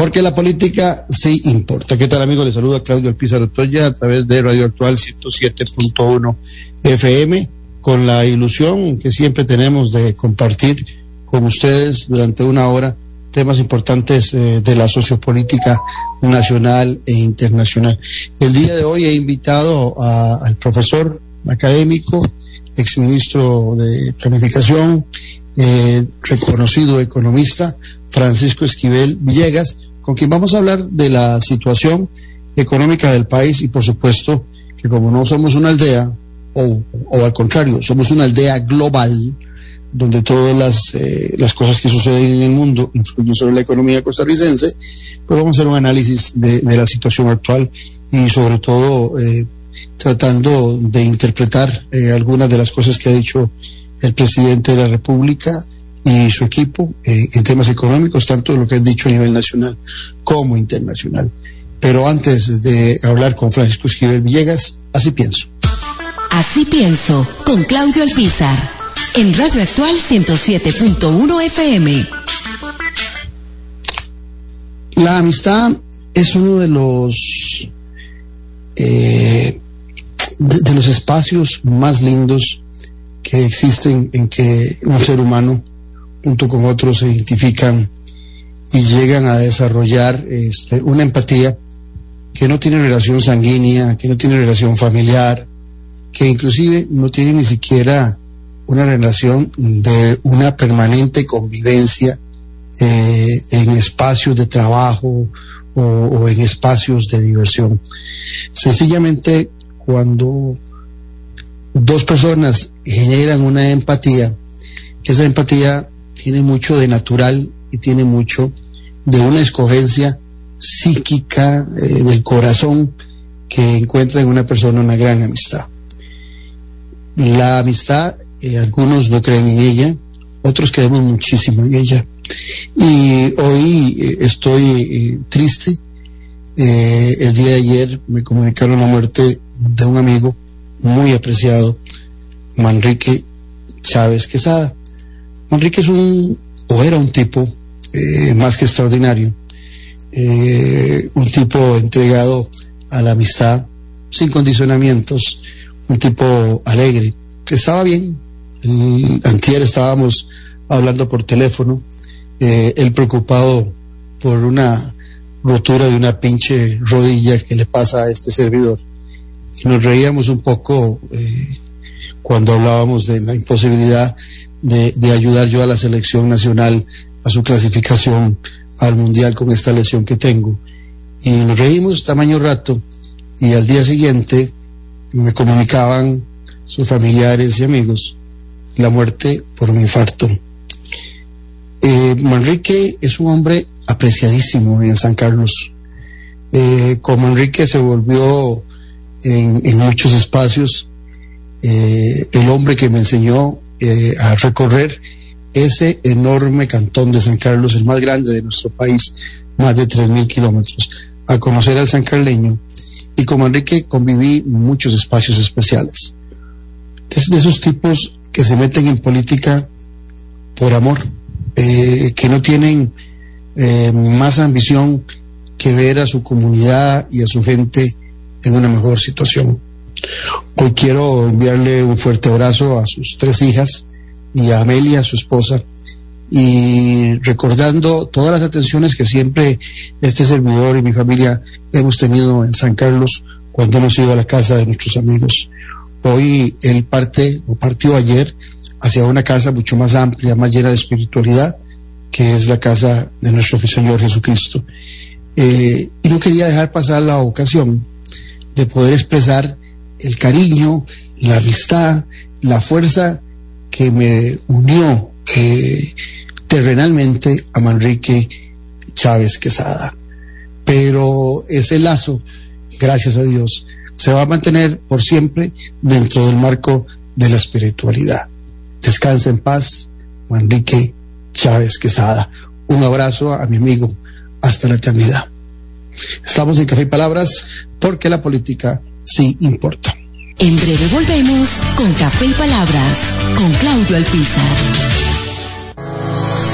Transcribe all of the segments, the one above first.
Porque la política sí importa. ¿Qué tal amigos? Les saluda Claudio Alpizar Otoya a través de Radio Actual 107.1 FM con la ilusión que siempre tenemos de compartir con ustedes durante una hora temas importantes eh, de la sociopolítica nacional e internacional. El día de hoy he invitado al profesor académico, exministro de Planificación, eh, reconocido economista, Francisco Esquivel Villegas, con quien vamos a hablar de la situación económica del país y por supuesto que como no somos una aldea, o, al contrario, somos una aldea global, donde todas las, eh, las cosas que suceden en el mundo influyen sobre la economía costarricense, pues vamos a hacer un análisis de, la situación actual y sobre todo eh, tratando de interpretar eh, algunas de las cosas que ha dicho el presidente de la República y su equipo eh, en temas económicos, tanto lo que han dicho a nivel nacional como internacional. Pero antes de hablar con Francisco Esquivel Villegas, así pienso. Así pienso, con Claudio Alpizar, en Radio Actual 107.1 FM. La amistad es uno de los eh, de los espacios más lindos que existen en que un ser humano junto con otros se identifican y llegan a desarrollar este, una empatía que no tiene relación sanguínea, que no tiene relación familiar, que inclusive no tiene ni siquiera una relación de una permanente convivencia eh, en espacios de trabajo o, o, en espacios de diversión. Sencillamente, cuando dos personas generan una empatía, esa empatía tiene mucho de natural y tiene mucho de una escogencia psíquica eh, del corazón que encuentra en una persona una gran amistad. La amistad, eh, algunos no creen en ella, otros creemos muchísimo en ella. Y hoy eh, estoy triste. el día de ayer me comunicaron la muerte de un amigo muy apreciado, Manrique Chávez Quesada. Enrique es un, o era un tipo eh, más que extraordinario, eh, un tipo entregado a la amistad, sin condicionamientos, un tipo alegre, que estaba bien. antier estábamos hablando por teléfono, eh, él preocupado por una rotura de una pinche rodilla que le pasa a este servidor. Nos reíamos un poco cuando hablábamos de la imposibilidad de, ayudar yo a la selección nacional a su clasificación al mundial con esta lesión que tengo. Y nos reímos tamaño rato y al día siguiente me comunicaban sus familiares y amigos la muerte por un infarto. Eh, Manrique es un hombre apreciadísimo en San Carlos. Eh, como Enrique se volvió en, muchos espacios eh, el hombre que me enseñó eh, a recorrer ese enorme cantón de San Carlos, el más grande de nuestro país, más de 3.000 kilómetros, a conocer al San Carleño. Y como Enrique conviví muchos espacios especiales. Es de esos tipos que se meten en política por amor, eh, que no tienen eh, más ambición que ver a su comunidad y a su gente en una mejor situación. Hoy quiero enviarle un fuerte abrazo a sus tres hijas y a Amelia, su esposa, y recordando todas las atenciones que siempre este servidor y mi familia hemos tenido en San Carlos cuando hemos ido a la casa de nuestros amigos. Hoy él parte o partió ayer hacia una casa mucho más amplia, más llena de espiritualidad, que es la casa de nuestro Señor Jesucristo. Eh, y no quería dejar pasar la ocasión de poder expresar el cariño, la amistad, la fuerza que me unió eh, terrenalmente a Manrique Chávez Quesada. Pero ese lazo gracias a Dios, se va a mantener por siempre dentro del marco de la espiritualidad. Descansa en paz, Juan Enrique Chávez Quesada. Un abrazo a mi amigo hasta la eternidad. Estamos en Café y Palabras porque la política sí importa. En breve volvemos con Café y Palabras con Claudio Alpizar.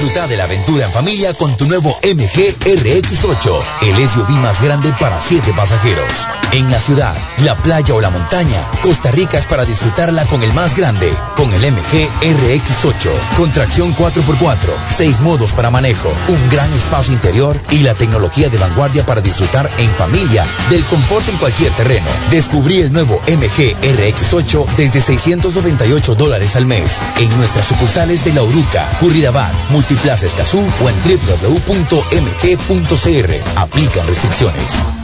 Disfruta de la aventura en familia con tu nuevo MG RX8, el SUV más grande para 7 pasajeros. En la ciudad, la playa o la montaña, Costa Rica es para disfrutarla con el más grande, con el MG RX8, con tracción 4x4, 6 modos para manejo, un gran espacio interior y la tecnología de vanguardia para disfrutar en familia del confort en cualquier terreno. Descubrí el nuevo MG RX8 desde 698 dólares al mes en nuestras sucursales de La Uruca, Curridabat, Multiplaza Escazú o en www.mg.cr. Aplican restricciones.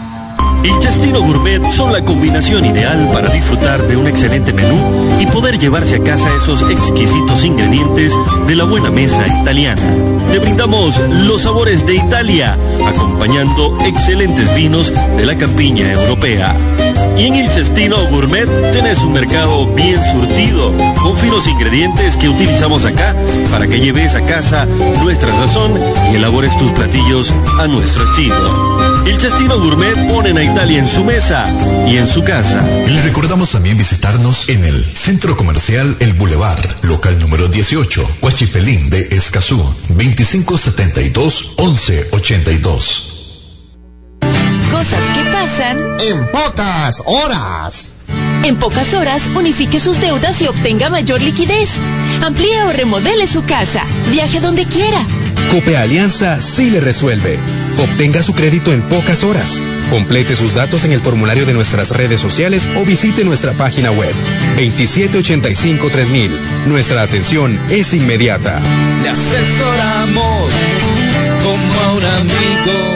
El Chastino Gourmet son la combinación ideal para disfrutar de un excelente menú y poder llevarse a casa esos exquisitos ingredientes de la buena mesa italiana. Te brindamos los sabores de Italia, acompañando excelentes vinos de la campiña europea. Y en el Cestino Gourmet tenés un mercado bien surtido, con finos ingredientes que utilizamos acá para que lleves a casa nuestra sazón y elabores tus platillos a nuestro estilo. El Cestino Gourmet ponen a Italia en su mesa y en su casa. Le recordamos también visitarnos en el Centro Comercial El Boulevard, local número 18, Huachifelín de Escazú, 2572-1182. Cosas en pocas horas. En pocas horas, unifique sus deudas y obtenga mayor liquidez. Amplíe o remodele su casa. Viaje donde quiera. Cope Alianza sí le resuelve. Obtenga su crédito en pocas horas. Complete sus datos en el formulario de nuestras redes sociales o visite nuestra página web 2785-3000. Nuestra atención es inmediata. Le asesoramos como a un amigo.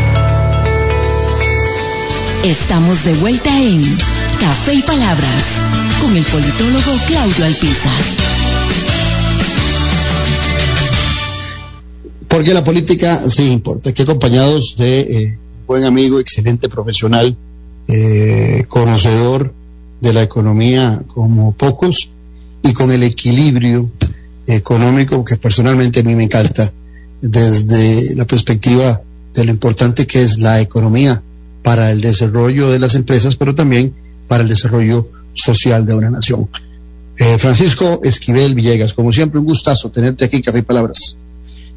Estamos de vuelta en Café y Palabras con el politólogo Claudio Alpizar. Porque la política sí importa. Aquí acompañados de eh, buen amigo, excelente profesional, eh, conocedor de la economía como pocos y con el equilibrio económico que personalmente a mí me encanta desde la perspectiva de lo importante que es la economía para el desarrollo de las empresas, pero también para el desarrollo social de una nación. Eh, Francisco Esquivel Villegas, como siempre, un gustazo tenerte aquí, Café y Palabras.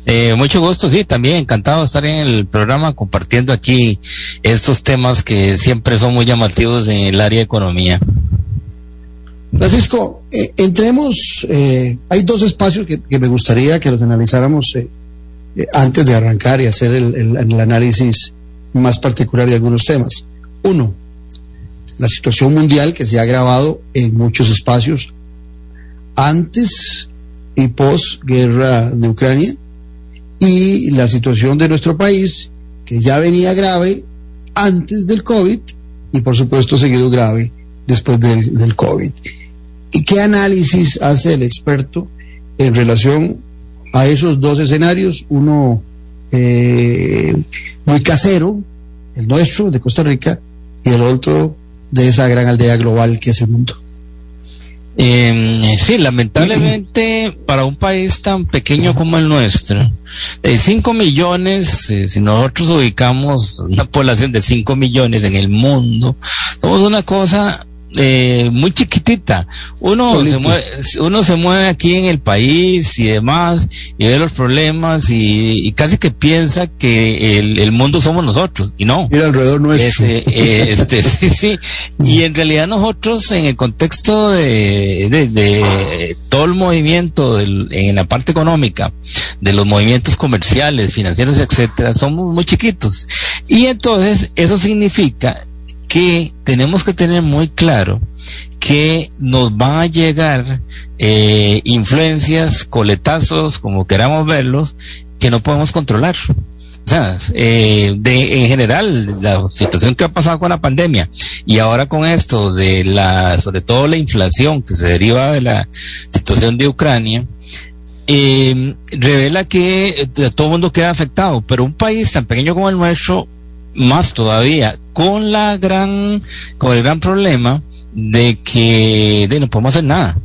Eh, mucho gusto, sí, también encantado de estar en el programa compartiendo aquí estos temas que siempre son muy llamativos en el área de economía. Francisco, eh, entremos, eh, hay dos espacios que, que, me gustaría que los analizáramos eh, antes de arrancar y hacer el, el, el análisis más particular de algunos temas. Uno, la situación mundial que se ha agravado en muchos espacios antes y post guerra de Ucrania y la situación de nuestro país que ya venía grave antes del COVID y por supuesto seguido grave después del, del COVID. ¿Y qué análisis hace el experto en relación a esos dos escenarios? Uno eh, muy casero, el nuestro, de Costa Rica, y el otro de esa gran aldea global que es el mundo. Eh, sí, lamentablemente para un país tan pequeño como el nuestro, de 5 millones, eh, si nosotros ubicamos una población de 5 millones en el mundo, somos una cosa eh, muy chiquitita. Uno se, mueve, uno se mueve aquí en el país y demás y ve los problemas y, casi que piensa que el, mundo somos nosotros y no. Mira alrededor nuestro. Este, eh, este, sí, sí. Y en realidad nosotros en el contexto de, de, todo el movimiento en la parte económica, de los movimientos comerciales, financieros, etcétera, somos muy chiquitos. Y entonces eso significa que tenemos que tener muy claro que nos van a llegar eh, influencias, coletazos, como queramos verlos, que no podemos controlar. O sea, eh, de, en general, la situación que ha pasado con la pandemia y ahora con esto de la, sobre todo la inflación que se deriva de la situación de Ucrania, eh, revela que todo el mundo queda afectado, pero un país tan pequeño como el nuestro más todavía con la gran, con el gran problema de que de no podemos hacer nada.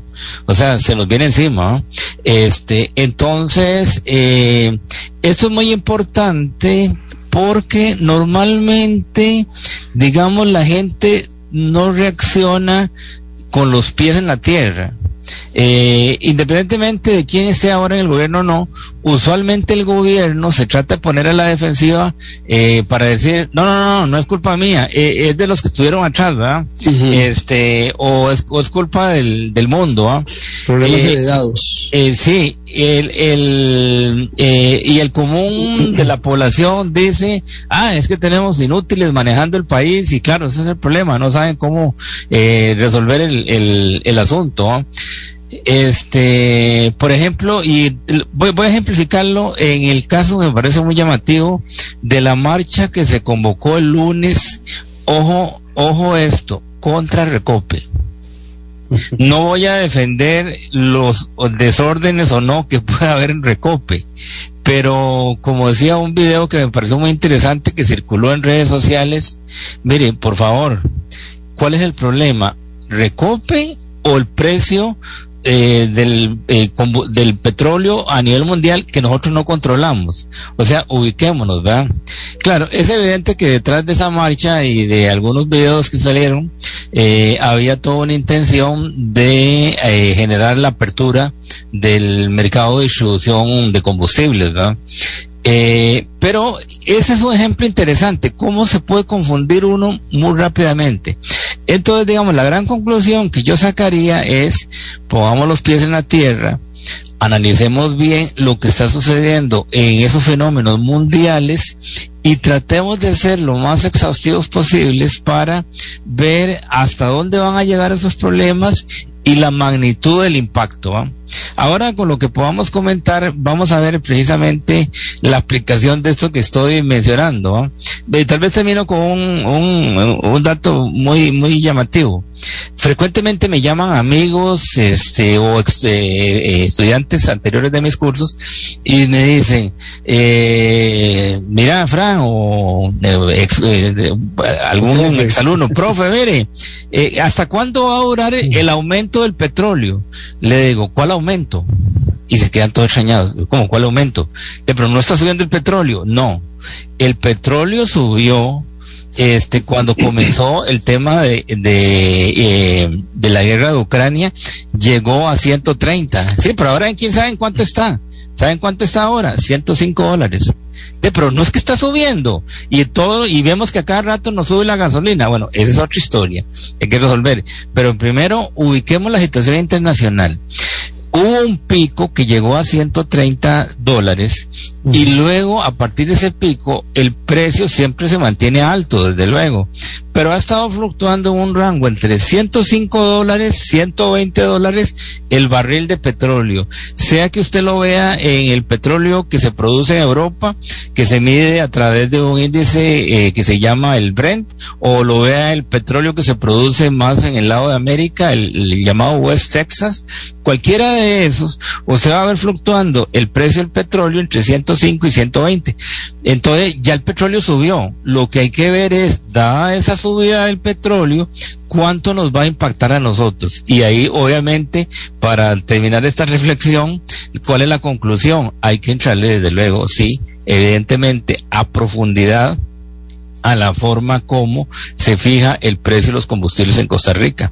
O sea, se nos viene encima. Este, entonces, eh, esto es muy importante porque normalmente, digamos, la gente no reacciona con los pies en la tierra. Eh, independientemente de quién esté ahora en el gobierno o no, usualmente el gobierno se trata de poner a la defensiva eh, para decir, no, no, no, no es culpa mía, eh, es de los que estuvieron atrás, ¿verdad? Este, o es, culpa del, del mundo, ¿ah? Problemas heredados. sí, el, el y el común de la población dice, ah, es que tenemos inútiles manejando el país y claro, ese es el problema, no saben cómo resolver el, el, el asunto. ¿ah? Este, por ejemplo, y voy, a ejemplificarlo en el caso que me parece muy llamativo de la marcha que se convocó el lunes, ojo, ojo esto, contra Recope. No voy a defender los desórdenes o no que pueda haber en Recope, pero como decía un video que me pareció muy interesante que circuló en redes sociales, miren, por favor, ¿cuál es el problema? ¿Recope o el precio eh, del, eh, del petróleo a nivel mundial que nosotros no controlamos. O sea, ubiquémonos, ¿verdad? Claro, es evidente que detrás de esa marcha y de algunos videos que salieron, eh, había toda una intención de generar la apertura del mercado de distribución de combustibles, ¿verdad? pero ese es un ejemplo interesante, cómo se puede confundir uno muy rápidamente. Entonces, digamos, la gran conclusión que yo sacaría es, pongamos los pies en la tierra, analicemos bien lo que está sucediendo en esos fenómenos mundiales y tratemos de ser lo más exhaustivos posibles para ver hasta dónde van a llegar esos problemas y la magnitud del impacto. Ahora con lo que podamos comentar, vamos a ver precisamente la aplicación de esto que estoy mencionando. tal vez termino con un, un, un dato muy, muy llamativo. Frecuentemente me llaman amigos este o eh, estudiantes anteriores de mis cursos y me dicen eh, mira Fran o eh, eh, algún exalumno profe mire hasta cuándo va a durar el aumento del petróleo le digo cuál aumento y se quedan todos extrañados ¿cómo cuál aumento pero no está subiendo el petróleo no el petróleo subió este, cuando comenzó el tema de, de, eh, de, la guerra de Ucrania, llegó a 130. Sí, pero ahora quién sabe en cuánto está. ¿Saben cuánto está ahora? 105 dólares. pero no es que está subiendo y todo y vemos que a cada rato nos sube la gasolina. Bueno, esa es otra historia. Hay que resolver. Pero primero ubiquemos la situación internacional hubo un pico que llegó a 130 dólares y luego a partir de ese pico el precio siempre se mantiene alto, desde luego, pero ha estado fluctuando en un rango entre 105 dólares, 120 dólares el barril de petróleo, sea que usted lo vea en el petróleo que se produce en Europa, que se mide a través de un índice eh, que se llama el Brent, o lo vea el petróleo que se produce más en el lado de América, el llamado West Texas, cualquiera de esos, usted va a ver fluctuando el precio del petróleo entre 105 y 120. Entonces, ya el petróleo subió. Lo que hay que ver es, dada esa subida del petróleo, cuánto nos va a impactar a nosotros. Y ahí, obviamente, para terminar esta reflexión, ¿cuál es la conclusión? Hay que entrarle, desde luego, sí, evidentemente, a profundidad a la forma como se fija el precio de los combustibles en Costa Rica.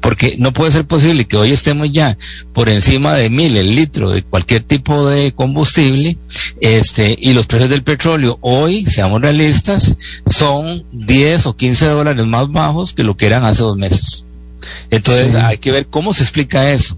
Porque no puede ser posible que hoy estemos ya por encima de mil el litro de cualquier tipo de combustible, este, y los precios del petróleo hoy, seamos realistas, son 10 o 15 dólares más bajos que lo que eran hace dos meses. Entonces hay que ver cómo se explica eso.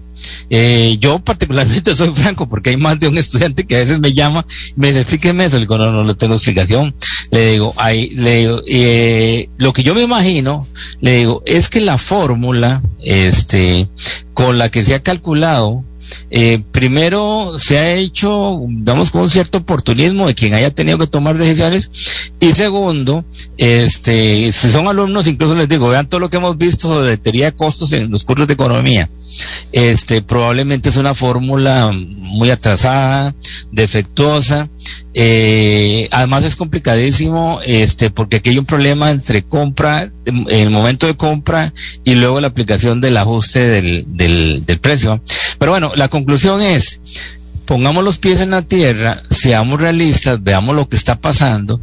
Eh, yo particularmente soy franco porque hay más de un estudiante que a veces me llama y me dice, explíqueme eso. Le digo, no, no, no tengo explicación. Le digo, ahí, le digo, eh, lo que yo me imagino, le digo, es que la fórmula, este, con la que se ha calculado eh, primero se ha hecho, digamos, con un cierto oportunismo de quien haya tenido que tomar decisiones. Y segundo, este, si son alumnos, incluso les digo, vean todo lo que hemos visto sobre teoría de costos en los cursos de economía. Este, probablemente es una fórmula muy atrasada, defectuosa. Eh, además es complicadísimo, este, porque aquí hay un problema entre compra, en el momento de compra y luego la aplicación del ajuste del, del, del precio. Pero bueno, la conclusión es, pongamos los pies en la tierra, seamos realistas, veamos lo que está pasando,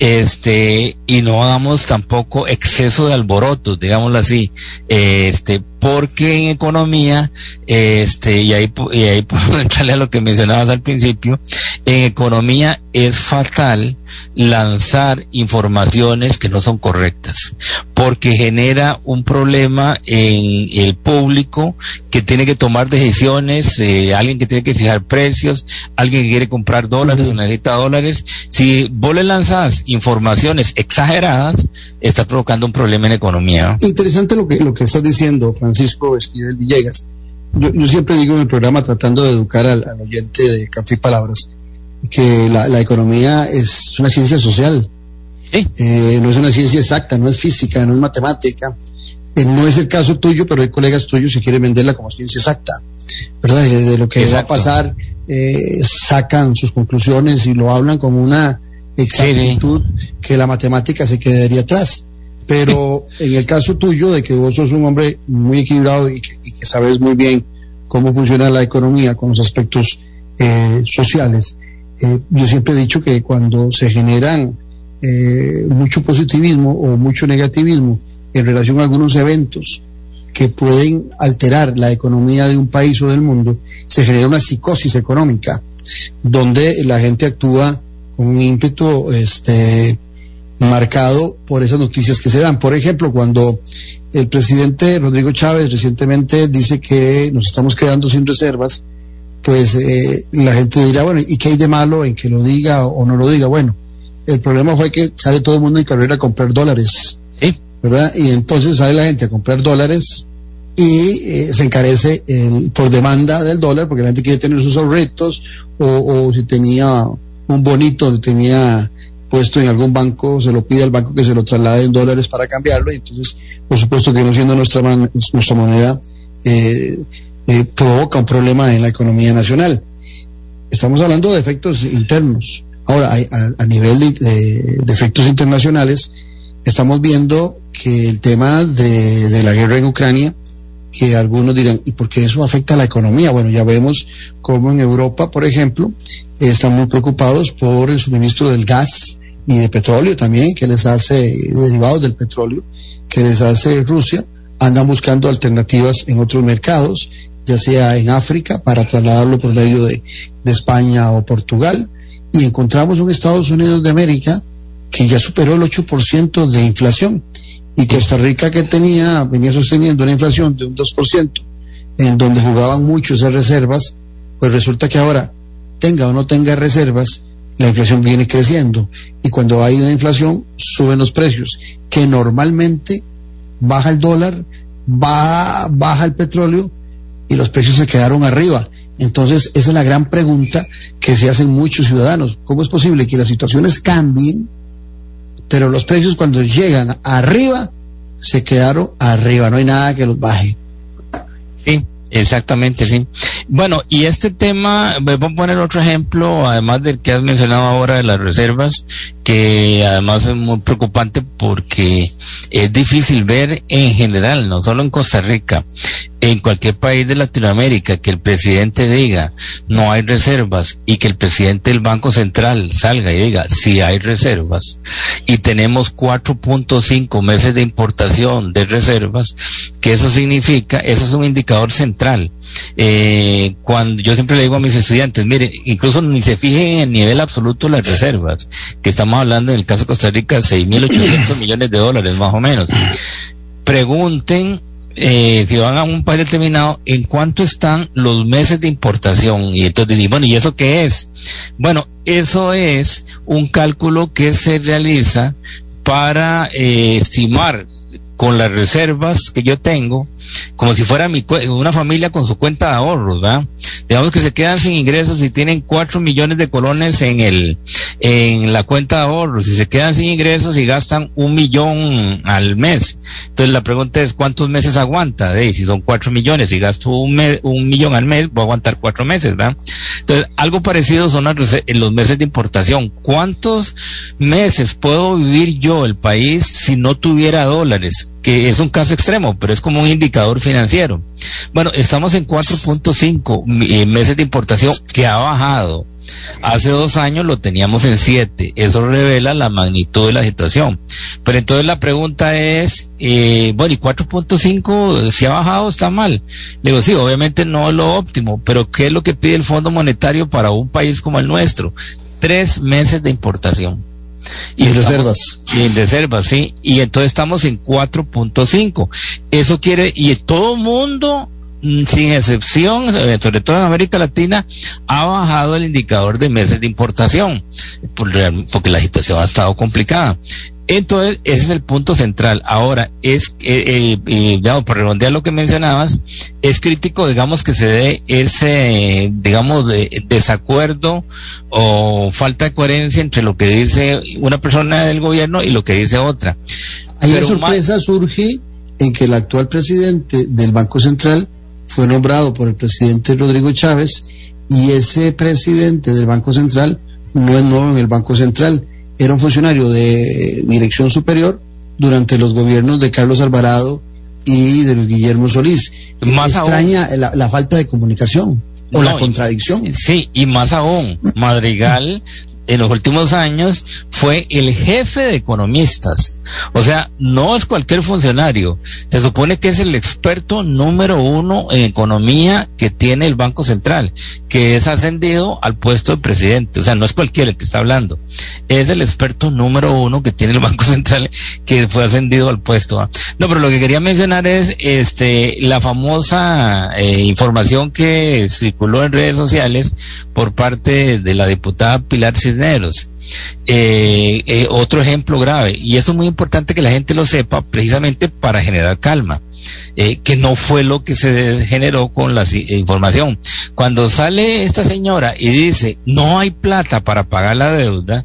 este, y no hagamos tampoco exceso de alborotos, digámoslo así, este, porque en economía, este, y ahí, y ahí puedo entrarle a lo que mencionabas al principio, en economía es fatal lanzar informaciones que no son correctas, porque genera un problema en el público que tiene que tomar decisiones, eh, alguien que tiene que fijar precios, alguien que quiere comprar dólares o necesita dólares. Si vos le lanzas informaciones exageradas, está provocando un problema en economía. Interesante lo que, lo que estás diciendo, Francisco Esquivel Villegas. Yo, yo, siempre digo en el programa, tratando de educar al, al oyente de Café y Palabras, que la, la economía es una ciencia social. Sí. Eh, no es una ciencia exacta, no es física, no es matemática. Eh, no es el caso tuyo, pero hay colegas tuyos que quieren venderla como ciencia exacta. ¿Verdad? De, de lo que Exacto. va a pasar, eh, sacan sus conclusiones y lo hablan como una exactitud que la matemática se quedaría atrás. Pero en el caso tuyo, de que vos sos un hombre muy equilibrado y que, sabes muy bien cómo funciona la economía con los aspectos eh, sociales, eh, yo siempre he dicho que cuando se generan eh, mucho positivismo o mucho negativismo en relación a algunos eventos que pueden alterar la economía de un país o del mundo, se genera una psicosis económica, donde la gente actúa con un ímpetu este, marcado por esas noticias que se dan. Por ejemplo, cuando el presidente Rodrigo Chávez recientemente dice que nos estamos quedando sin reservas, pues eh, la gente dirá, bueno, ¿y qué hay de malo en que lo diga o no lo diga? Bueno, el problema fue que sale todo el mundo en carrera a comprar dólares, Sí. ¿verdad? Y entonces sale la gente a comprar dólares y eh, se encarece el, por demanda del dólar porque la gente quiere tener sus ahorritos o, o si tenía un bonito, lo tenía puesto en algún banco, se lo pide al banco que se lo traslade en dólares para cambiarlo y entonces, por supuesto que no siendo nuestra, man- nuestra moneda, eh, eh, provoca un problema en la economía nacional. Estamos hablando de efectos internos. Ahora, a, nivel de, efectos internacionales, estamos viendo que el tema de, de la guerra en Ucrania, que algunos dirán, ¿y por qué eso afecta a la economía? Bueno, ya vemos cómo en Europa, por ejemplo, están muy preocupados por el suministro del gas y de petróleo también, que les hace, derivados del petróleo, que les hace Rusia, andan buscando alternativas en otros mercados, ya sea en África, para trasladarlo por medio de, de España o Portugal, y encontramos un Estados Unidos de América que ya superó el 8% de inflación, y Costa Rica que tenía, venía sosteniendo una inflación de un 2%, en donde jugaban mucho esas reservas, pues resulta que ahora, tenga o no tenga reservas, la inflación viene creciendo. Y cuando hay una inflación, suben los precios, que normalmente baja el dólar, baja, baja el petróleo y los precios se quedaron arriba. Entonces, esa es la gran pregunta que se hacen muchos ciudadanos. ¿Cómo es posible que las situaciones cambien, pero los precios cuando llegan arriba, se quedaron arriba? No hay nada que los baje. Sí, Exactamente, sí. Bueno, y este tema, voy a poner otro ejemplo, además del que has mencionado ahora de las reservas, que además es muy preocupante porque es difícil ver en general, no solo en Costa Rica, en cualquier país de Latinoamérica que el presidente diga no hay reservas y que el presidente del Banco Central salga y diga sí hay reservas y tenemos 4.5 meses de importación de reservas, que eso significa, eso es un indicador central. Eh, cuando yo siempre le digo a mis estudiantes, mire, incluso ni se fijen en el nivel absoluto de las reservas, que estamos hablando en el caso de Costa Rica, 6.800 millones de dólares más o menos. Pregunten eh, si van a un país determinado, ¿en cuánto están los meses de importación? Y entonces, bueno, ¿y eso qué es? Bueno, eso es un cálculo que se realiza para eh, estimar con las reservas que yo tengo, como si fuera mi una familia con su cuenta de ahorros, ¿verdad? Digamos que se quedan sin ingresos y tienen cuatro millones de colones en el en la cuenta de ahorros y se quedan sin ingresos y gastan un millón al mes. Entonces la pregunta es cuántos meses aguanta, de si son cuatro millones y gasto un, un millón al mes, voy a aguantar cuatro meses, ¿verdad? Entonces, algo parecido son los meses de importación. ¿Cuántos meses puedo vivir yo el país si no tuviera dólares? Que es un caso extremo, pero es como un indicador financiero. Bueno, estamos en 4.5 eh, meses de importación que ha bajado. Hace dos años lo teníamos en 7. Eso revela la magnitud de la situación. Pero entonces la pregunta es, eh, bueno, ¿y 4.5 si ha bajado está mal? Le digo, sí, obviamente no es lo óptimo, pero ¿qué es lo que pide el Fondo Monetario para un país como el nuestro? Tres meses de importación. Y, reservas. Y en reservas, sí. Y entonces estamos en 4.5. Eso quiere, y todo mundo sin excepción, eh, sobre todo en América Latina, ha bajado el indicador de meses de importación, porque la situación ha estado complicada. Entonces, ese es el punto central. Ahora, es, eh, eh, digamos, por redondear lo que mencionabas, es crítico, digamos, que se dé ese, digamos, de, desacuerdo o falta de coherencia entre lo que dice una persona del gobierno y lo que dice otra. Ahí la sorpresa surge en que el actual presidente del Banco Central fue nombrado por el presidente Rodrigo Chávez y ese presidente del Banco Central no es nuevo en el Banco Central, era un funcionario de dirección superior durante los gobiernos de Carlos Alvarado y de Guillermo Solís. Más extraña la, falta de comunicación o la contradicción. Sí, y más aún, Madrigal en los últimos años fue el jefe de economistas. O sea, no es cualquier funcionario. Se supone que es el experto número uno en economía que tiene el Banco Central, que es ascendido al puesto de presidente. O sea, no es cualquiera el que está hablando. Es el experto número uno que tiene el Banco Central que fue ascendido al puesto. No, pero lo que quería mencionar es este la famosa eh, información que circuló en redes sociales por parte de la diputada Pilar Cisneros eh, eh, otro ejemplo grave, y eso es muy importante que la gente lo sepa precisamente para generar calma. Eh, que no fue lo que se generó con la información. Cuando sale esta señora y dice, no hay plata para pagar la deuda,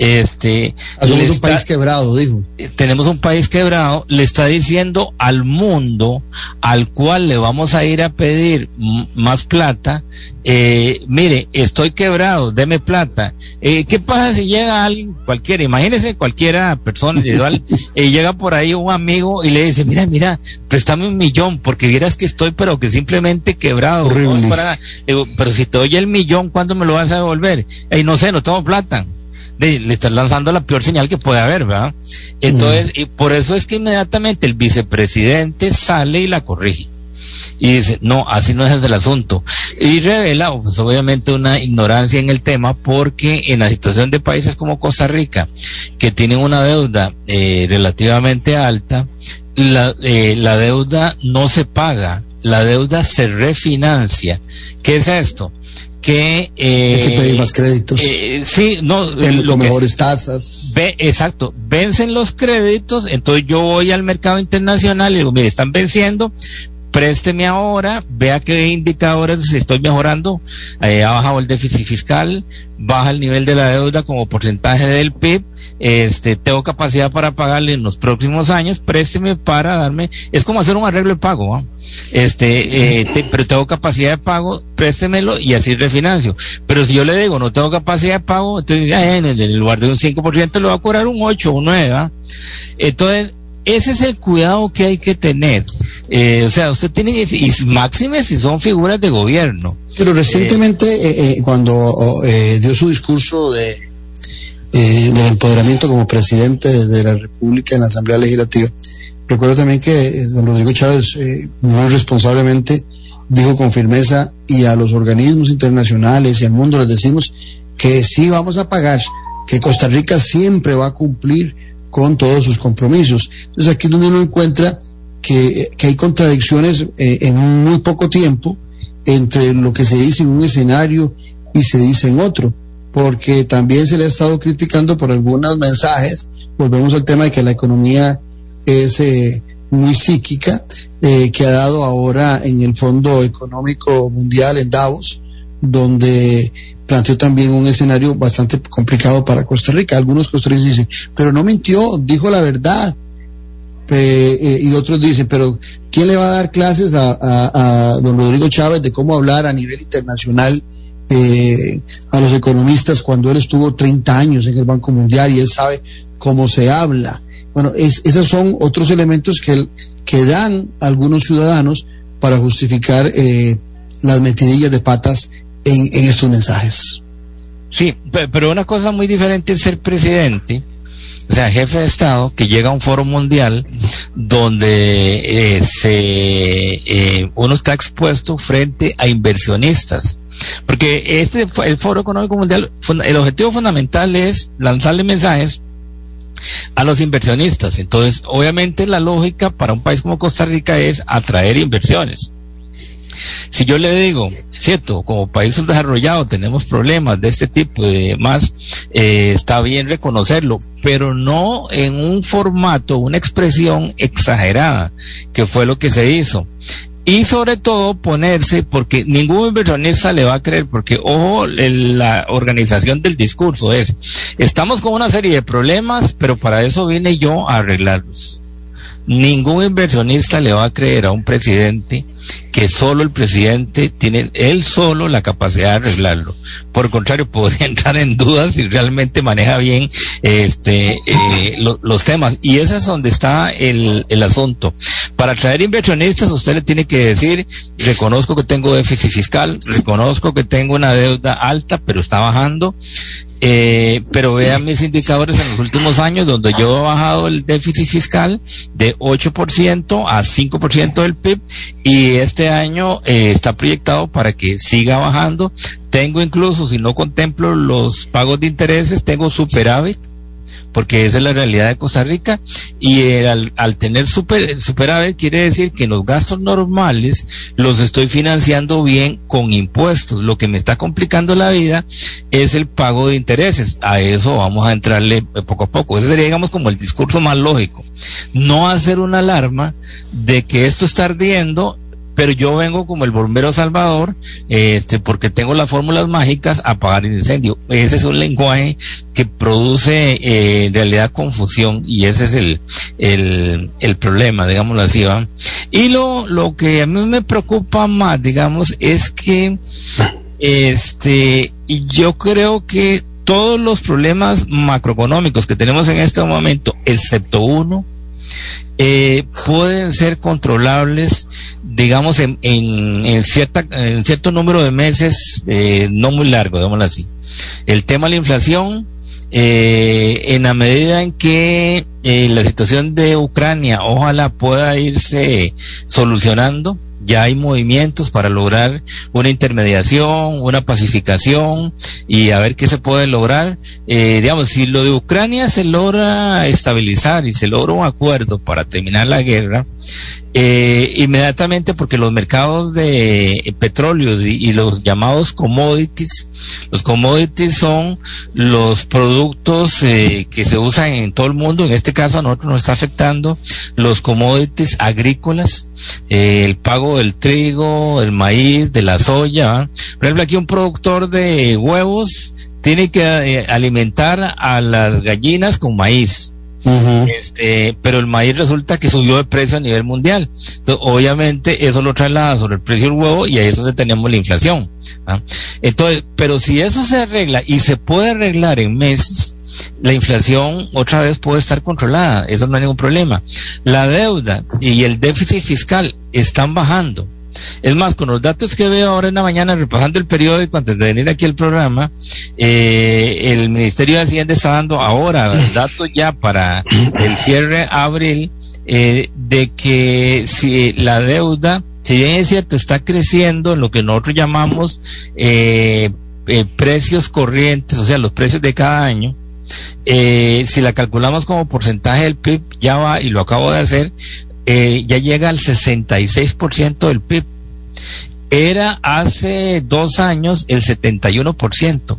este, tenemos un país quebrado, dijo. Tenemos un país quebrado, le está diciendo al mundo al cual le vamos a ir a pedir más plata, eh, mire, estoy quebrado, deme plata. Eh, ¿Qué pasa si llega alguien cualquiera? Imagínese cualquiera persona individual, y eh, llega por ahí un amigo y le dice, mira, mira, préstame un millón, porque vieras que estoy, pero que simplemente quebrado. pero si te doy el millón, ¿cuándo me lo vas a devolver? Y no sé, no tengo plata le estás lanzando la peor señal que puede haber, ¿verdad? Entonces, y por eso es que inmediatamente el vicepresidente sale y la corrige. Y dice, no, así no es el asunto. Y revela, pues, obviamente, una ignorancia en el tema, porque en la situación de países como Costa Rica, que tienen una deuda eh, relativamente alta, la, eh, la deuda no se paga, la deuda se refinancia. ¿Qué es esto? Que eh, hay que pedir más créditos. eh, sí no con mejores tasas. ve, exacto vencen los créditos entonces yo voy al mercado internacional y digo mire están venciendo présteme ahora, vea qué indicadores estoy mejorando, eh, ha bajado el déficit fiscal, baja el nivel de la deuda como porcentaje del PIB, este, tengo capacidad para pagarle en los próximos años, présteme para darme, es como hacer un arreglo de pago, este, eh, pero tengo capacidad de pago, préstemelo y así refinancio. Pero si yo le digo no tengo capacidad de pago, entonces en, lugar de un 5% le va a cobrar un 8 o un 9, Entonces, ese es el cuidado que hay que tener. Eh, o sea, usted tiene, y máximes si son figuras de gobierno. Pero recientemente, eh, cuando oh, dio su discurso de eh, del empoderamiento como presidente de la República en la Asamblea Legislativa. Recuerdo también que eh, don Rodrigo Chávez eh, muy responsablemente dijo con firmeza y a los organismos internacionales y al mundo les decimos que sí vamos a pagar, que Costa Rica siempre va a cumplir con todos sus compromisos. Entonces aquí es donde uno encuentra que, que hay contradicciones eh, en muy poco tiempo entre lo que se dice en un escenario y se dice en otro porque también se le ha estado criticando por algunos mensajes. Volvemos al tema de que la economía es eh, muy psíquica, eh, que ha dado ahora en el Fondo Económico Mundial en Davos, donde planteó también un escenario bastante complicado para Costa Rica. Algunos costarricenses dicen, pero no mintió, dijo la verdad. Eh, y otros dicen, pero ¿quién le va a dar clases a don Rodrigo Chávez de cómo hablar a nivel internacional? Eh, a los economistas cuando él estuvo 30 años en el Banco Mundial y él sabe cómo se habla. Bueno, es, esos son otros elementos que, que dan algunos ciudadanos para justificar eh, las metidillas de patas en, en, estos mensajes. Sí, pero una cosa muy diferente es ser presidente, o sea, jefe de Estado, que llega a un foro mundial donde eh, eh, uno está expuesto frente a inversionistas porque este el Foro Económico Mundial, el objetivo fundamental es lanzarle mensajes a los inversionistas. Entonces, obviamente la lógica para un país como Costa Rica es atraer inversiones. Si yo le digo, cierto, como país desarrollado tenemos problemas de este tipo y demás, eh, está bien reconocerlo, pero no en un formato, una expresión exagerada, que fue lo que se hizo y sobre todo ponerse, porque ningún inversionista le va a creer, porque ojo, la organización del discurso es, estamos con una serie de problemas, pero para eso vine yo a arreglarlos. Ningún inversionista le va a creer a un presidente que solo el presidente tiene él solo la capacidad de arreglarlo. Por el contrario, podría entrar en dudas si realmente maneja bien este eh, los temas. Y ese es donde está el, asunto. Para atraer inversionistas, usted le tiene que decir, reconozco que tengo déficit fiscal, reconozco que tengo una deuda alta, pero está bajando. Eh, pero vean mis indicadores en los últimos años donde yo he bajado el déficit fiscal de 8% a 5% del PIB y este año eh, está proyectado para que siga bajando. Tengo incluso, si no contemplo los pagos de intereses, tengo superávit porque esa es la realidad de Costa Rica y al, tener super, superávit quiere decir que los gastos normales los estoy financiando bien con impuestos. Lo que me está complicando la vida es el pago de intereses. A eso vamos a entrarle poco a poco. Ese sería, digamos, como el discurso más lógico. No hacer una alarma de que esto está ardiendo pero yo vengo como el bombero salvador, este, porque tengo las fórmulas mágicas a apagar el incendio. Ese es un lenguaje que produce eh, en realidad confusión y ese es el, el, el problema, digámoslo así, ¿va? Y lo, lo que a mí me preocupa más, digamos, es que, este, yo creo que todos los problemas macroeconómicos que tenemos en este momento, excepto uno, eh, pueden ser controlables, digamos, en, en, cierta, en cierto número de meses, eh, no muy largo, digámoslo así. El tema de la inflación, eh, en la medida en que la situación de Ucrania ojalá pueda irse solucionando, ya hay movimientos para lograr una intermediación, una pacificación y a ver qué se puede lograr. Eh, digamos, si lo de Ucrania se logra estabilizar y se logra un acuerdo para terminar la guerra, eh, inmediatamente porque los mercados de petróleo y, los llamados commodities, los commodities son los productos eh, que se usan en todo el mundo, en este caso a nosotros nos está afectando los commodities agrícolas, eh, el pago del trigo, el maíz, de la soya. Por ejemplo, aquí un productor de huevos tiene que alimentar a las gallinas con maíz este, pero el maíz resulta que subió de precio a nivel mundial. Entonces, obviamente, eso lo traslada sobre el precio del huevo y ahí es donde tenemos la inflación. ¿ah? Entonces, pero si eso se arregla y se puede arreglar en meses, la inflación otra vez puede estar controlada, eso no hay ningún problema. La deuda y el déficit fiscal están bajando. Es más, con los datos que veo ahora en la mañana, repasando el periódico antes de venir aquí al programa, eh, el Ministerio de Hacienda está dando ahora datos ya para el cierre abril eh, de que si la deuda, si bien es cierto, está creciendo en lo que nosotros llamamos eh, precios corrientes, o sea, los precios de cada año, si la calculamos como porcentaje del PIB, ya va, y lo acabo de hacer, eh, ya llega al 66% del PIB. Era hace dos años el 71%.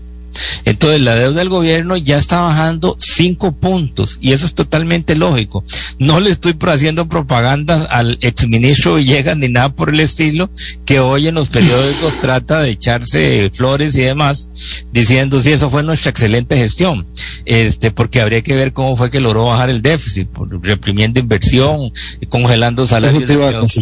Entonces la deuda del gobierno ya está bajando cinco puntos y eso es totalmente lógico. No le estoy haciendo propaganda al exministro Villegas ni nada por el estilo que hoy en los periódicos trata de echarse flores y demás diciendo si eso fue nuestra excelente gestión. Este, porque habría que ver cómo fue que logró bajar el déficit, reprimiendo inversión, congelando salarios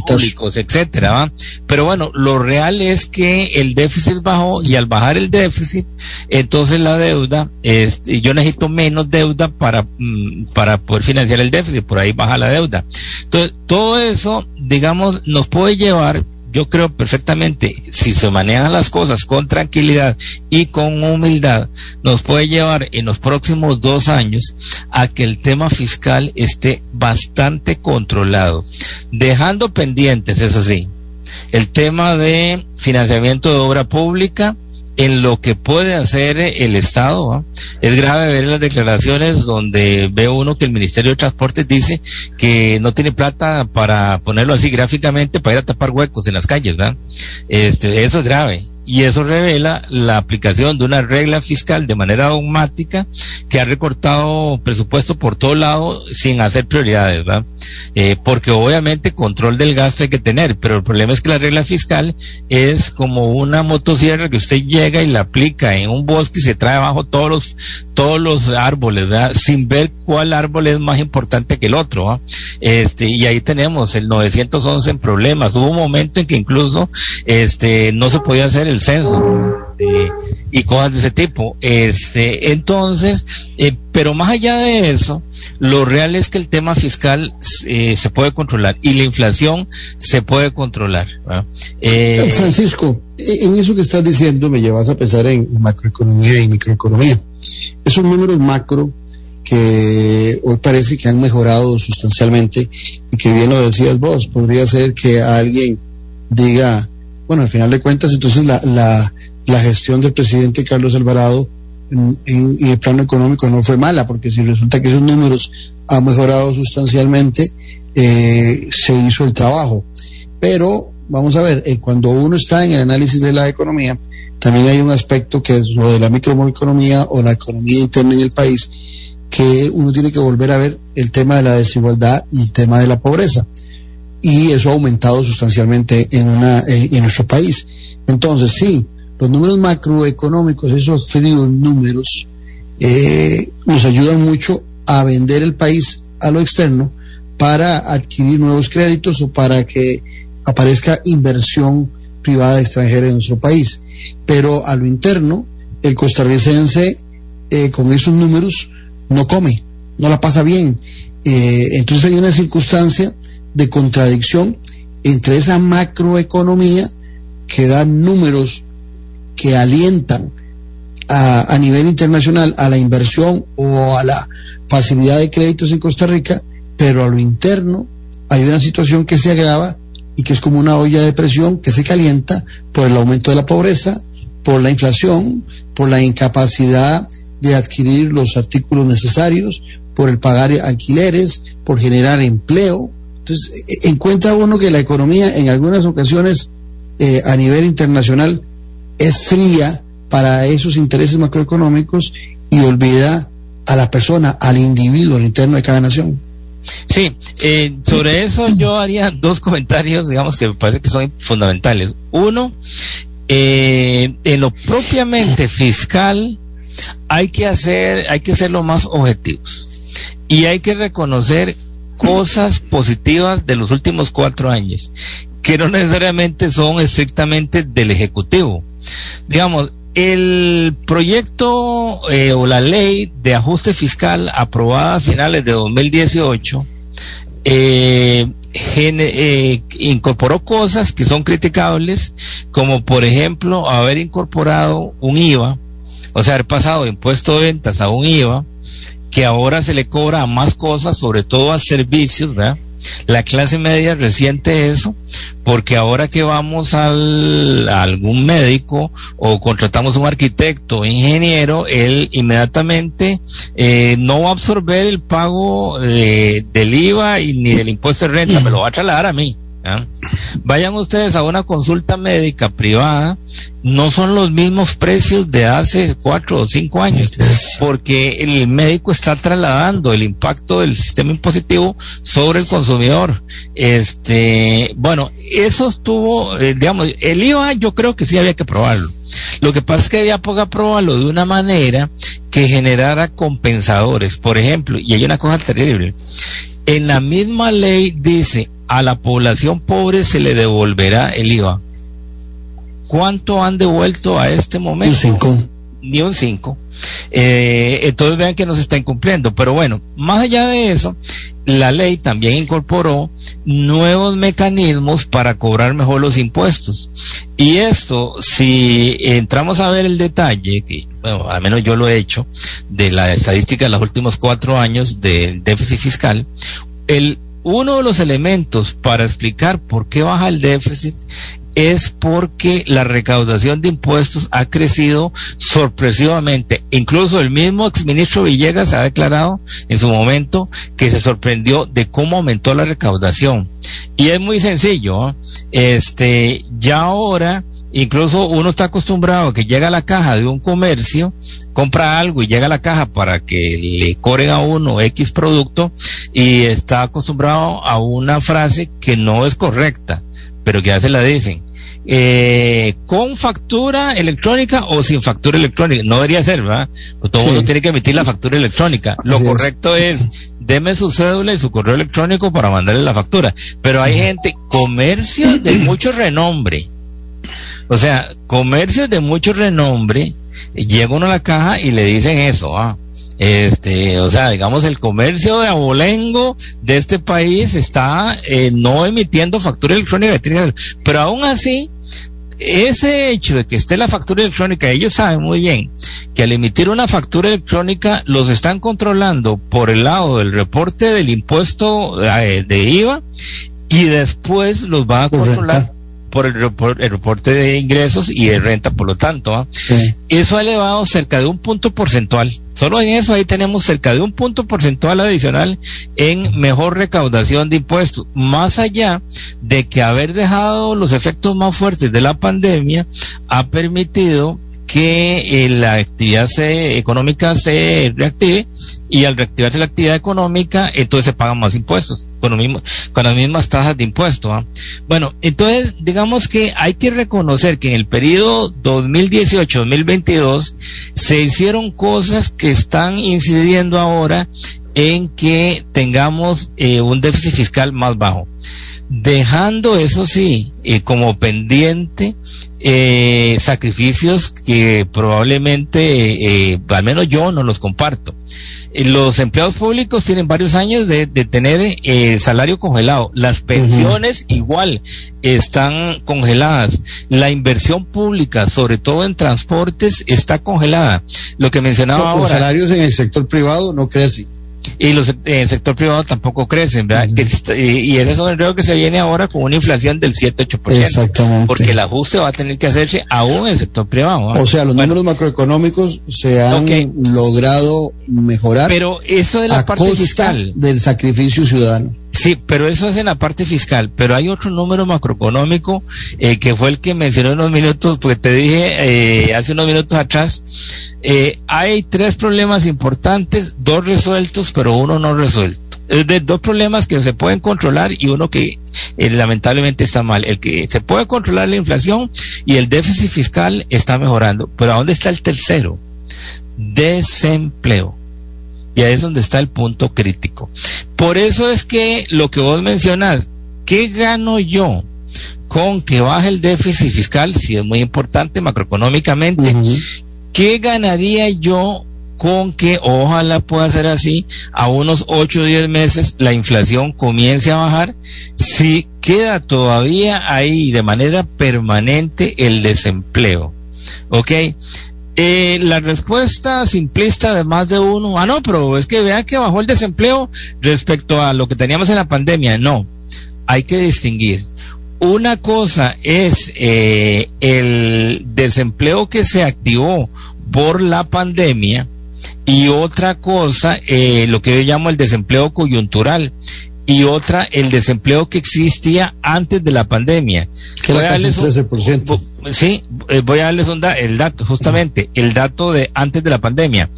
públicos, etcétera. Pero bueno, lo real es que el déficit bajó y al bajar el déficit, entonces la deuda, yo necesito menos deuda para, mm, para poder financiar el déficit, por ahí baja la deuda. Entonces, todo eso, digamos, nos puede llevar yo creo perfectamente, si se manejan las cosas con tranquilidad y con humildad, nos puede llevar en los próximos dos años a que el tema fiscal esté bastante controlado, dejando pendientes, eso sí, el tema de financiamiento de obra pública, en lo que puede hacer el Estado. Es grave ver las declaraciones donde ve uno que el Ministerio de Transportes dice que no tiene plata para ponerlo así gráficamente para ir a tapar huecos en las calles, ¿verdad? Este, eso es grave y eso revela la aplicación de una regla fiscal de manera dogmática que ha recortado presupuesto por todo lado sin hacer prioridades, ¿verdad? Eh, porque obviamente control del gasto hay que tener, pero el problema es que la regla fiscal es como una motosierra que usted llega y la aplica en un bosque y se trae abajo todos los, todos los árboles, ¿verdad? Sin ver cuál árbol es más importante que el otro, Este, y ahí tenemos el 911 en problemas. Hubo un momento en que incluso, este, no se podía hacer el censo y cosas de ese tipo. Este, entonces, eh, pero más allá de eso, lo real es que el tema fiscal eh, se puede controlar y la inflación se puede controlar. Eh, Francisco, e-, en eso que estás diciendo me llevas a pensar en macroeconomía y microeconomía. Esos números macro que hoy parece que han mejorado sustancialmente y que bien lo decías vos, podría ser que alguien diga, bueno, al final de cuentas, entonces la, la, la gestión del presidente Carlos Alvarado en, el plano económico no fue mala, porque si resulta que esos números han mejorado sustancialmente, eh, se hizo el trabajo. Pero vamos a ver, eh, cuando uno está en el análisis de la economía, también hay un aspecto que es lo de la microeconomía o la economía interna en el país, que uno tiene que volver a ver el tema de la desigualdad y el tema de la pobreza y eso ha aumentado sustancialmente en, una, eh, en nuestro país. Entonces, sí, los números macroeconómicos, esos fríos números, eh, nos ayudan mucho a vender el país a lo externo para adquirir nuevos créditos o para que aparezca inversión privada extranjera en nuestro país. Pero a lo interno, el costarricense eh, con esos números no come, no la pasa bien. entonces hay una circunstancia de contradicción entre esa macroeconomía que da números que alientan a, a, nivel internacional a la inversión o a la facilidad de créditos en Costa Rica, pero a lo interno hay una situación que se agrava y que es como una olla de presión que se calienta por el aumento de la pobreza, por la inflación, por la incapacidad de adquirir los artículos necesarios, por el pagar alquileres, por generar empleo, Entonces, e, encuentra uno que la economía en algunas ocasiones eh, a nivel internacional es fría para esos intereses macroeconómicos y olvida a la persona, al individuo, al interno de cada nación. Sí, eh, sobre eso yo haría dos comentarios, digamos, que me parece que son fundamentales. Uno, eh, en lo propiamente fiscal hay que hacer, hay que ser lo más objetivos y hay que reconocer cosas positivas de los últimos cuatro años, que no necesariamente son estrictamente del Ejecutivo. Digamos, el proyecto eh, o la ley de ajuste fiscal aprobada a finales de 2018 eh, eh, incorporó cosas que son criticables, como por ejemplo haber incorporado un IVA, o sea, haber pasado de impuesto de ventas a un IVA, que ahora se le cobra a más cosas, sobre todo a servicios, ¿verdad? La clase media resiente eso, porque ahora que vamos al, a algún médico o contratamos un arquitecto ingeniero, él inmediatamente eh, no va a absorber el pago del IVA y ni del impuesto de renta, me lo va a trasladar a mí. ¿Ah? Vayan ustedes a una consulta médica privada, no son los mismos precios de hace cuatro o cinco años, porque el médico está trasladando el impacto del sistema impositivo sobre el consumidor. Este, bueno, eso estuvo, eh, digamos, el IVA yo creo que sí había que probarlo. Lo que pasa es que había que probarlo de una manera que generara compensadores. Por ejemplo, y hay una cosa terrible, en la misma ley dice a la población pobre se le devolverá el IVA. ¿Cuánto han devuelto a este momento? Un 5. Ni un 5. Eh, entonces vean que no se está incumpliendo. Pero bueno, más allá de eso, la ley también incorporó nuevos mecanismos para cobrar mejor los impuestos. Y esto, si entramos a ver el detalle, que bueno, al menos yo lo he hecho, de la estadística de los últimos cuatro años del déficit fiscal, el uno de los elementos para explicar por qué baja el déficit es porque la recaudación de impuestos ha crecido sorpresivamente. Incluso el mismo exministro Villegas ha declarado en su momento que se sorprendió de cómo aumentó la recaudación. Y es muy sencillo. Este, ya ahora Incluso uno está acostumbrado a que llega a la caja de un comercio, compra algo y llega a la caja para que le corren a uno X producto y está acostumbrado a una frase que no es correcta, pero que ya se la dicen. Eh, con factura electrónica o sin factura electrónica. No debería ser, ¿verdad? Pues todo el mundo tiene que emitir la factura electrónica. Lo correcto es, deme su cédula y su correo electrónico para mandarle la factura. Pero hay gente, comercios de mucho renombre, o sea, comercios de mucho renombre, llega uno a la caja y le dicen eso, ah, este, o sea, digamos, el comercio de abolengo de este país está eh, no emitiendo factura electrónica, pero aún así, ese hecho de que esté la factura electrónica, ellos saben muy bien que al emitir una factura electrónica los están controlando por el lado del reporte del impuesto eh, de IVA y después los van a controlar por el, reporte de ingresos y de renta, por lo tanto. ¿ah? Eso ha elevado cerca de un punto porcentual. Solo en eso ahí tenemos cerca de un punto porcentual adicional en mejor recaudación de impuestos, más allá de que haber dejado los efectos más fuertes de la pandemia ha permitido que eh, la actividad económica se reactive y al reactivarse la actividad económica, entonces se pagan más impuestos con, mismo, con las mismas tasas de impuestos. ¿ah? Bueno, entonces digamos que hay que reconocer que en el periodo 2018-2022 se hicieron cosas que están incidiendo ahora en que tengamos eh, un déficit fiscal más bajo dejando eso sí eh, como pendiente eh, sacrificios que probablemente, eh, al menos yo no los comparto. Los empleados públicos tienen varios años de, tener salario congelado. Las pensiones igual están congeladas. La inversión pública, sobre todo en transportes, está congelada. Lo que mencionaba ahora. Los salarios en el sector privado no crecen y los el sector privado tampoco crecen, ¿verdad? y, ese es un enredo que se viene ahora con una inflación del 7-8%. Exactamente. Porque el ajuste va a tener que hacerse aún en el sector privado. O sea, los números macroeconómicos se han logrado mejorar. Pero eso de la parte fiscal. del sacrificio ciudadano. Sí, pero eso es en la parte fiscal. Pero hay otro número macroeconómico eh, que fue el que mencioné unos minutos, porque te dije eh, hace unos minutos atrás. Eh, hay tres problemas importantes, dos resueltos, pero uno no resuelto. Es de dos problemas que se pueden controlar y uno que lamentablemente está mal. El que se puede controlar la inflación y el déficit fiscal está mejorando. Pero ¿a dónde está el tercero? Desempleo. Y ahí es donde está el punto crítico. Por eso es que lo que vos mencionas, ¿qué gano yo con que baje el déficit fiscal? Si es muy importante macroeconómicamente. ¿Qué ganaría yo con que ojalá pueda ser así a unos 8 o 10 meses la inflación comience a bajar si queda todavía ahí de manera permanente el desempleo. ¿Ok? Eh, la respuesta simplista de más de uno, ah, no, pero es que vean que bajó el desempleo respecto a lo que teníamos en la pandemia. No, hay que distinguir. Una cosa es eh, el desempleo que se activó por la pandemia y otra cosa, eh, lo que yo llamo el desempleo coyuntural y otra el desempleo que existía antes de la pandemia. Que era casi 13%. Sí, eh, voy a darles un el dato, justamente, el dato de antes de la pandemia.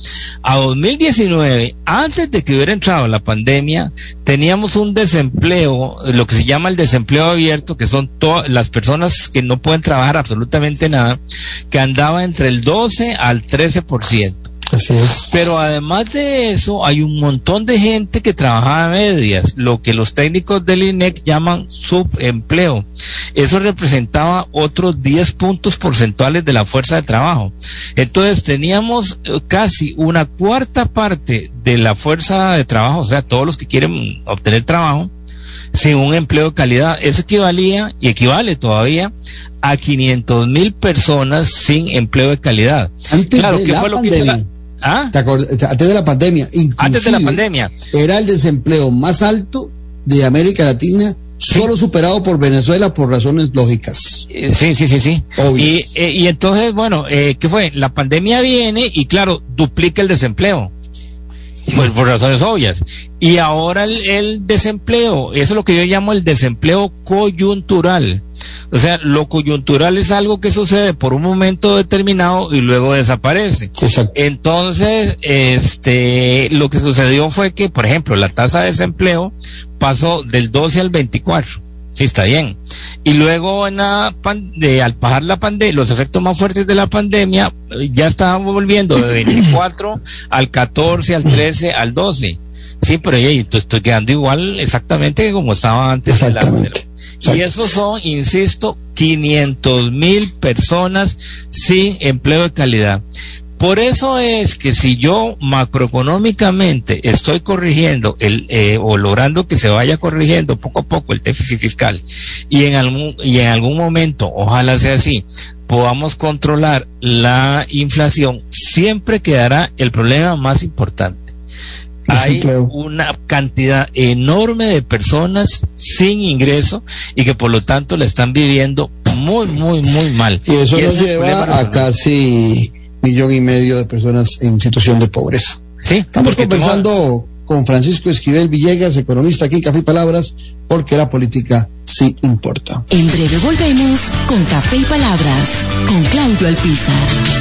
A 2019, antes de que hubiera entrado la pandemia, teníamos un desempleo, lo que se llama el desempleo abierto, que son todas las personas que no pueden trabajar absolutamente nada, que andaba entre el 12 al 13%. Así es. Pero además de eso, hay un montón de gente que trabaja a medias, lo que los técnicos del INEC llaman subempleo. Eso representaba otros 10 puntos porcentuales de la fuerza de trabajo. Entonces teníamos eh, casi una cuarta parte de la fuerza de trabajo, o sea, todos los que quieren obtener trabajo, sin un empleo de calidad. Eso equivalía y equivale todavía a 500 mil personas sin empleo de calidad. Antes claro, de ¿qué fue lo que ¿Ah? antes de la pandemia, antes de la pandemia, era el desempleo más alto de América Latina, solo superado por Venezuela por razones lógicas. Eh, sí, sí, sí, sí. Y, eh, y, entonces, bueno, eh, ¿qué fue? La pandemia viene y claro, duplica el desempleo. Pues por razones obvias. Y ahora el, el desempleo, eso es lo que yo llamo el desempleo coyuntural. O sea, lo coyuntural es algo que sucede por un momento determinado y luego desaparece. Exacto. Entonces, este, lo que sucedió fue que, por ejemplo, la tasa de desempleo pasó del 12 al 24. Sí, está bien. Y luego en la de, al pasar la pandemia, los efectos más fuertes de la pandemia, ya estábamos volviendo de 24 al 14, al 13, al 12. Sí, pero estoy quedando igual exactamente como estaba antes de la, y esos son, insisto, 500 mil personas sin empleo de calidad. Por eso es que si yo macroeconómicamente estoy corrigiendo el, eh, o logrando que se vaya corrigiendo poco a poco el déficit fiscal y en algún, y en algún momento, ojalá sea así, podamos controlar la inflación, siempre quedará el problema más importante hay una cantidad enorme de personas sin ingreso y que por lo tanto la están viviendo muy, muy, muy mal. Y eso nos lleva a casi millón y medio de personas en situación de pobreza. Sí, estamos conversando con Francisco Esquivel Villegas, economista aquí en Café y Palabras, porque la política sí importa. En breve volvemos con Café y Palabras, con Claudio Alpizar.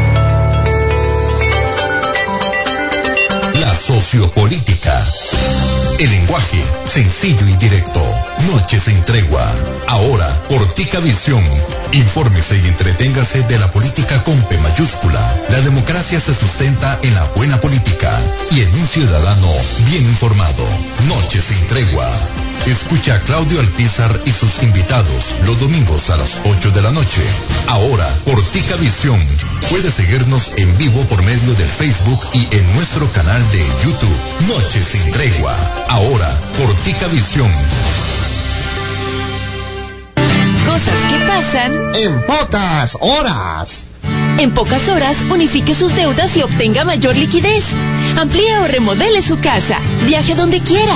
Sociopolítica. El lenguaje sencillo y directo. Noches sin tregua. Ahora, Portica Visión. Infórmese y entreténgase de la política con P mayúscula. La democracia se sustenta en la buena política y en un ciudadano bien informado. Noches sin tregua. Escucha a Claudio Alpizar y sus invitados los domingos a las 8 de la noche. Ahora, por Tica Visión. Puede seguirnos en vivo por medio de Facebook y en nuestro canal de YouTube. Noche sin tregua. Ahora, Magnífica Visión. Cosas que pasan en pocas horas. En pocas horas, unifique sus deudas y obtenga mayor liquidez. Amplíe o remodele su casa. Viaje donde quiera.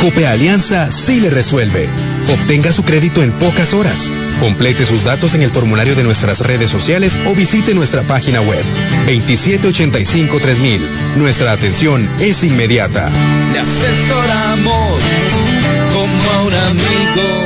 Cope Alianza sí le resuelve. Obtenga su crédito en pocas horas. Complete sus datos en el formulario de nuestras redes sociales o visite nuestra página web 2785-3000. Nuestra atención es inmediata. Le asesoramos como a un amigo.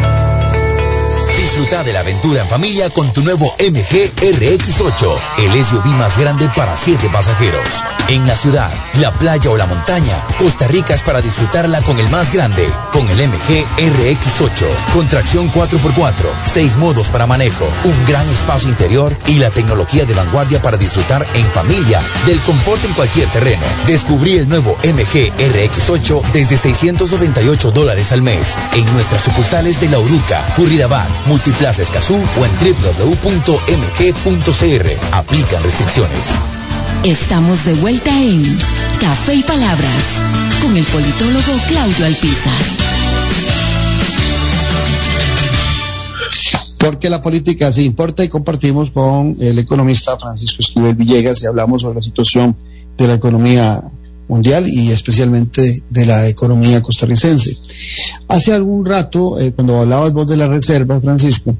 Disfruta de la aventura en familia con tu nuevo MG RX8, el SUV más grande para 7 pasajeros. En la ciudad, la playa o la montaña, Costa Rica es para disfrutarla con el más grande, con el MG RX8, con tracción 4x4, 6 modos para manejo, un gran espacio interior y la tecnología de vanguardia para disfrutar en familia del confort en cualquier terreno. Descubrí el nuevo MG RX8 desde 698 dólares al mes en nuestras sucursales de La Uruca, Curridabat, Multiplaza Escazú o en www.mg.cr. Aplican restricciones. Estamos de vuelta en Café y Palabras con el politólogo Claudio Alpizar. Porque la política sí importa y compartimos con el economista Francisco Esquivel Villegas y hablamos sobre la situación de la economía mundial y especialmente de la economía costarricense. Hace algún rato, eh, cuando hablabas vos de las reservas, Francisco,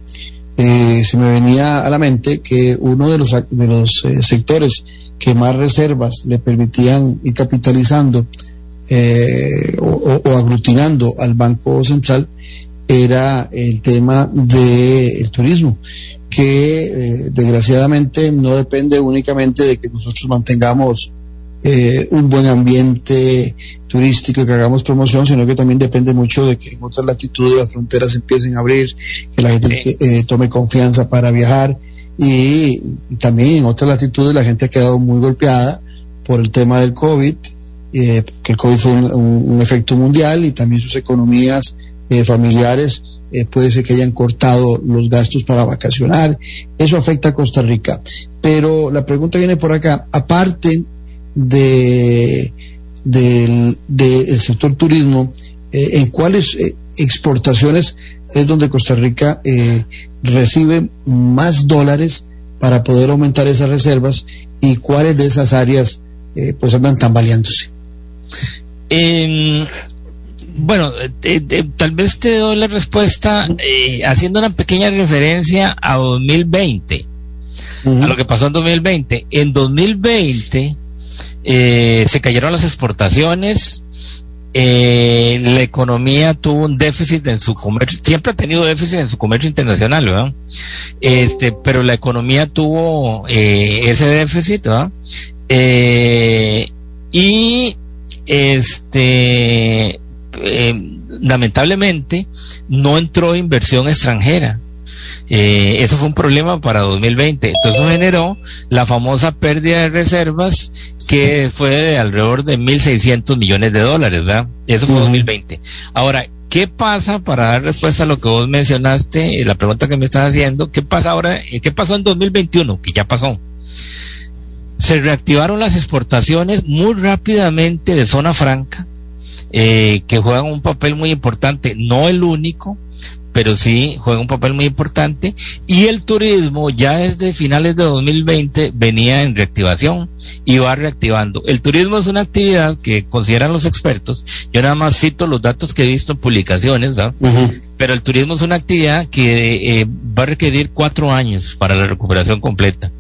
eh, se me venía a la mente que uno de los, de los eh, sectores que más reservas le permitían ir capitalizando eh, o, o, aglutinando al Banco Central era el tema del turismo, que eh, desgraciadamente no depende únicamente de que nosotros mantengamos eh, un buen ambiente turístico y que hagamos promoción, sino que también depende mucho de que en otras latitudes las fronteras empiecen a abrir, que la gente sí. tome confianza para viajar y, también en otras latitudes la gente ha quedado muy golpeada por el tema del COVID, eh, que el COVID fue un, efecto mundial y también sus economías eh, familiares eh, puede ser que hayan cortado los gastos para vacacionar. Eso afecta a Costa Rica. Pero la pregunta viene por acá. Aparte de, del, del sector turismo, eh, ¿en cuáles eh, exportaciones es donde Costa Rica eh, recibe más dólares para poder aumentar esas reservas y cuáles de esas áreas eh, pues andan tambaleándose? Eh, bueno, tal vez te doy la respuesta haciendo una pequeña referencia a 2020, uh -huh. a lo que pasó en 2020. En 2020 se cayeron las exportaciones, la economía tuvo un déficit en su comercio, siempre ha tenido déficit en su comercio internacional, ¿verdad? Este, pero la economía tuvo ese déficit, ¿verdad? y este eh, lamentablemente no entró inversión extranjera. Eh, eso fue un problema para 2020. Entonces generó la famosa pérdida de reservas que fue de alrededor de 1.600 millones de dólares, ¿verdad? Eso fue uh -huh. 2020. Ahora, ¿qué pasa para dar respuesta a lo que vos mencionaste, la pregunta que me estás haciendo? ¿Qué pasa ahora? ¿Qué pasó en 2021? Que ya pasó. Se reactivaron las exportaciones muy rápidamente de zona franca eh, que juegan un papel muy importante, no el único, pero sí juega un papel muy importante. Y el turismo ya desde finales de 2020 venía en reactivación y va reactivando. El turismo es una actividad que consideran los expertos, yo nada más cito los datos que he visto en publicaciones, ¿verdad? Uh -huh. pero el turismo es una actividad que eh, va a requerir cuatro años para la recuperación completa.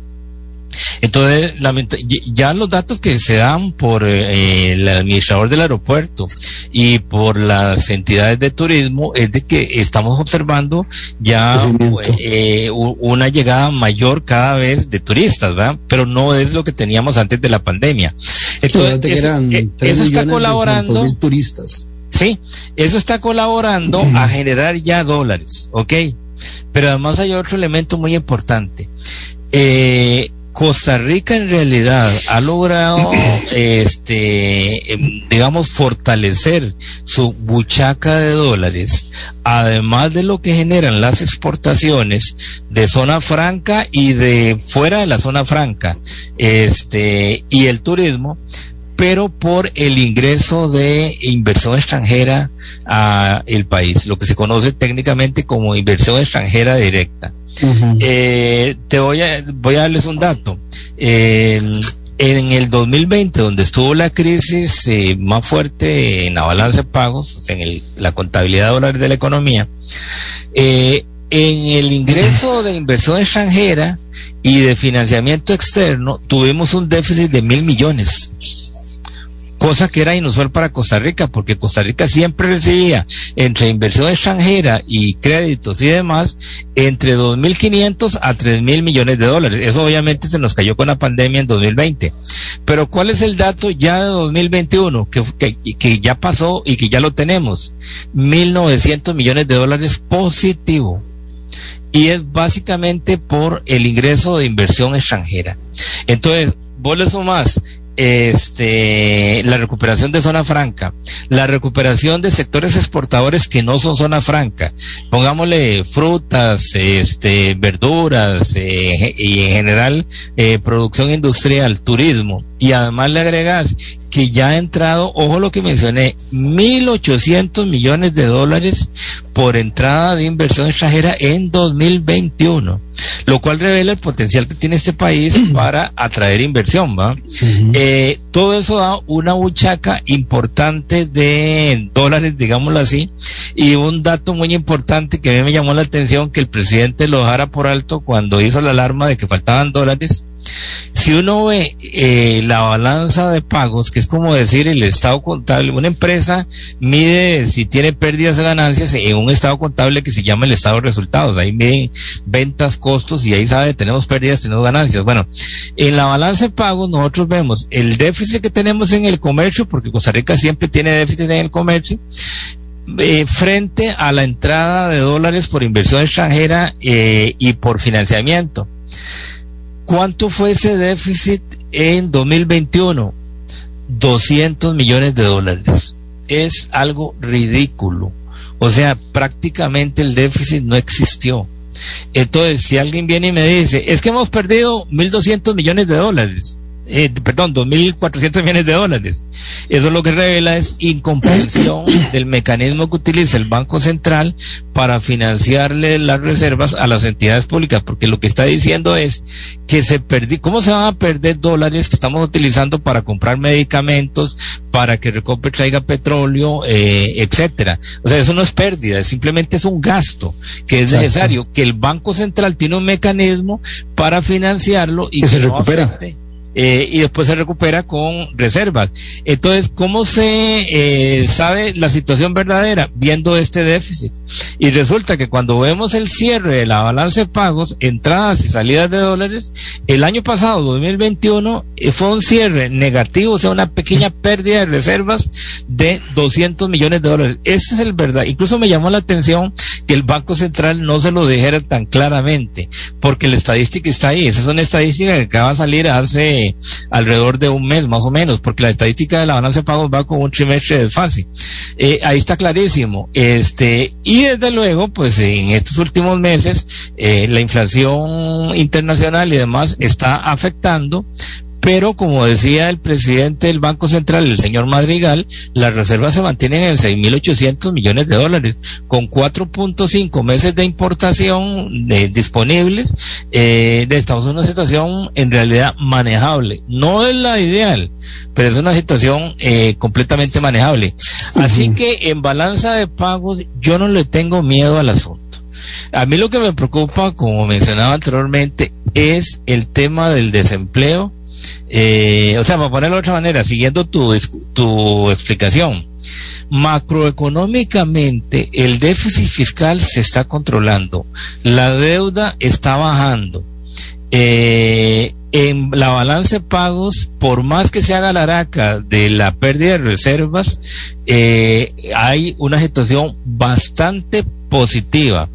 Entonces, ya los datos que se dan por eh, el administrador del aeropuerto y por las entidades de turismo es de que estamos observando ya eh, una llegada mayor cada vez de turistas, ¿verdad? Pero no es lo que teníamos antes de la pandemia. Entonces, eso, eran eso está colaborando. turistas. Sí, eso está colaborando a generar ya dólares, ¿ok? Pero además hay otro elemento muy importante. Eh, Costa Rica en realidad ha logrado, este, em, digamos, fortalecer su buchaca de dólares, además de lo que generan las exportaciones de zona franca y de fuera de la zona franca, este, y el turismo, pero por el ingreso de inversión extranjera a el país, lo que se conoce técnicamente como inversión extranjera directa. Eh, te voy a, voy a darles un dato. en el 2020, donde estuvo la crisis eh, más fuerte en la balanza de pagos, en la contabilidad de dólares de la economía, eh, en el ingreso de inversión extranjera y de financiamiento externo tuvimos un déficit de mil millones cosa que era inusual para Costa Rica, porque Costa Rica siempre recibía entre inversión extranjera y créditos y demás entre 2.500 a 3.000 millones de dólares. Eso obviamente se nos cayó con la pandemia en 2020. Pero ¿cuál es el dato ya de 2021 que, que, ya pasó y que ya lo tenemos? 1.900 millones de dólares positivo y es básicamente por el ingreso de inversión extranjera. Entonces, vos le sumás este, la recuperación de zona franca, la recuperación de sectores exportadores que no son zona franca, pongámosle frutas, este, verduras eh, y en general eh, producción industrial, turismo, y además le agregas que ya ha entrado, ojo lo que mencioné, 1.800 millones de dólares por entrada de inversión extranjera en 2021, lo cual revela el potencial que tiene este país para atraer inversión, ¿va? Eh, todo eso da una buchaca importante de dólares, digámoslo así, y un dato muy importante que a mí me llamó la atención que el presidente lo dejara por alto cuando hizo la alarma de que faltaban dólares si uno ve eh, la balanza de pagos, que es como decir el estado contable, una empresa mide si tiene pérdidas o ganancias en un estado contable que se llama el estado de resultados. Ahí miden ventas, costos y ahí sabe, tenemos pérdidas, tenemos ganancias. Bueno, en la balanza de pagos nosotros vemos el déficit que tenemos en el comercio, porque Costa Rica siempre tiene déficit en el comercio, eh, frente a la entrada de dólares por inversión extranjera eh, y por financiamiento. ¿Cuánto fue ese déficit en 2021? 200 millones de dólares. Es algo ridículo. O sea, prácticamente el déficit no existió. Entonces, si alguien viene y me dice, es que hemos perdido 1.200 millones de dólares, eh, perdón, 2.400 millones de dólares. Eso lo que revela es incomprensión del mecanismo que utiliza el Banco Central para financiarle las reservas a las entidades públicas, porque lo que está diciendo es que se perdió, ¿cómo se van a perder dólares que estamos utilizando para comprar medicamentos, para que Recope traiga petróleo, eh, etcétera? O sea, eso no es pérdida, simplemente es un gasto que es necesario, que el Banco Central tiene un mecanismo para financiarlo y que, se recupera. Eh, y después se recupera con reservas. Entonces, ¿cómo se eh, sabe la situación verdadera? Viendo este déficit. Y resulta que cuando vemos el cierre de la balanza de pagos, entradas y salidas de dólares, el año pasado, 2021, eh, fue un cierre negativo, o sea, una pequeña pérdida de reservas de 200 millones de dólares. Ese es el verdad. Incluso me llamó la atención que el Banco Central no se lo dijera tan claramente, porque la estadística está ahí. Esa es una estadística que acaba de salir hace alrededor de un mes más o menos, porque la estadística de la balanza de pagos va con un trimestre de fase. Eh, ahí está clarísimo. Este, y desde luego, pues en estos últimos meses, eh, la inflación internacional y demás está afectando pero como decía el presidente del Banco Central, el señor Madrigal, las reservas se mantienen en 6.800 millones de dólares, con 4.5 meses de importación disponibles, eh, estamos en una situación en realidad manejable. No es la ideal, pero es una situación eh, completamente manejable. Así que en balanza de pagos yo no le tengo miedo al asunto. A mí lo que me preocupa, como mencionaba anteriormente, es el tema del desempleo eh, o sea, para ponerlo de otra manera, siguiendo tu, tu explicación, macroeconómicamente el déficit fiscal se está controlando, la deuda está bajando, eh, en la balanza de pagos, por más que se haga la araca de la pérdida de reservas, eh, hay una situación bastante positiva.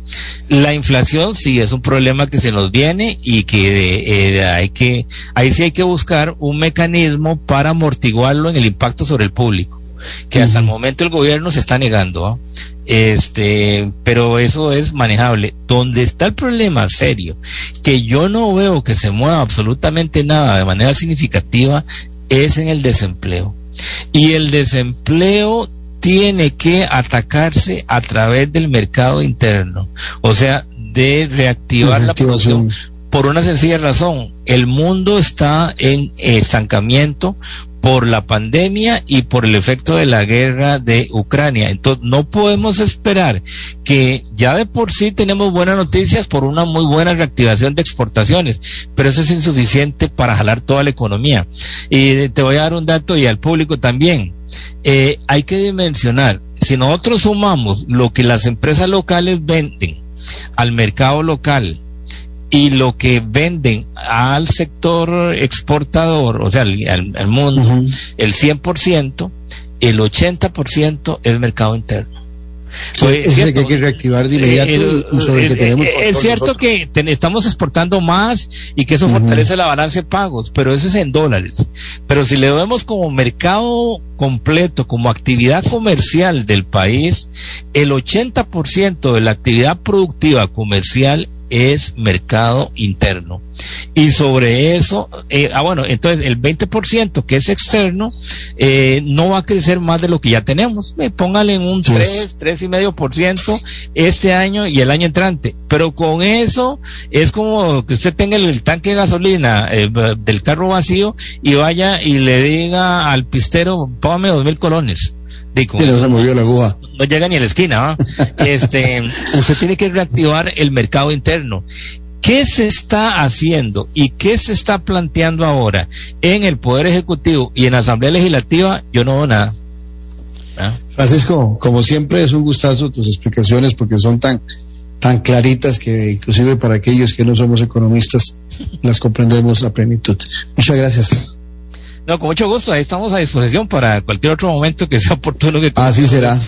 La inflación sí es un problema que se nos viene y que eh, hay que, ahí sí hay que buscar un mecanismo para amortiguarlo en el impacto sobre el público, que hasta el momento el gobierno se está negando. ¿ah? Este, pero eso es manejable. Donde está el problema serio, que yo no veo que se mueva absolutamente nada de manera significativa, es en el desempleo. Y el desempleo tiene que atacarse a través del mercado interno, o sea, de reactivar la producción por una sencilla razón. El mundo está en estancamiento por la pandemia y por el efecto de la guerra de Ucrania. Entonces, no podemos esperar que ya de por sí tenemos buenas noticias por una muy buena reactivación de exportaciones, pero eso es insuficiente para jalar toda la economía. Y te voy a dar un dato y al público también. Eh, hay que dimensionar, si nosotros sumamos lo que las empresas locales venden al mercado local, y lo que venden al sector exportador, o sea, al, mundo, el 100%, el 80% es mercado interno. Pues, es que hay que reactivar de inmediato y sobre que tenemos. Es cierto que estamos exportando más y que eso fortalece la balanza de pagos, pero eso es en dólares. Pero si le vemos como mercado completo, como actividad comercial del país, el 80% de la actividad productiva comercial es mercado interno. Y sobre eso, eh, ah bueno, entonces el 20% que es externo eh, no va a crecer más de lo que ya tenemos. Eh, póngale en un 3, 3,5% este año y el año entrante. Pero con eso es como que usted tenga el, tanque de gasolina eh, del carro vacío y vaya y le diga al pistero, póngame dos mil colones. No se movió la aguja no llega ni a la esquina. este, usted tiene que reactivar el mercado interno. ¿Qué se está haciendo y qué se está planteando ahora en el Poder Ejecutivo y en la Asamblea Legislativa? Yo no veo nada. ¿Ah? Francisco, como siempre es un gustazo tus explicaciones porque son tan, tan claritas que inclusive para aquellos que no somos economistas las comprendemos a plenitud. Muchas gracias. No, con mucho gusto, ahí estamos a disposición para cualquier otro momento que sea oportuno que Así será.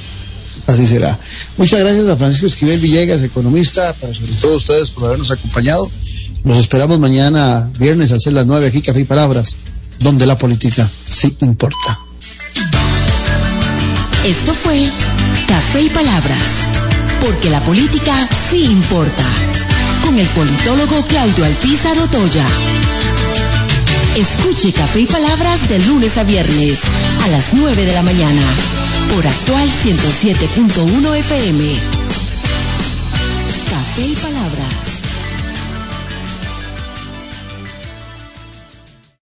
Así será. Muchas gracias a Francisco Esquivel Villegas, economista, pero sobre todo a ustedes por habernos acompañado. Nos esperamos mañana, viernes, a hacer las nueve aquí, Café y Palabras, donde la política sí importa. Esto fue Café y Palabras, porque la política sí importa, con el politólogo Claudio Alpizar Otoya. Escuche Café y Palabras de lunes a viernes a las 9 de la mañana por actual 107.1 FM. Café y Palabras.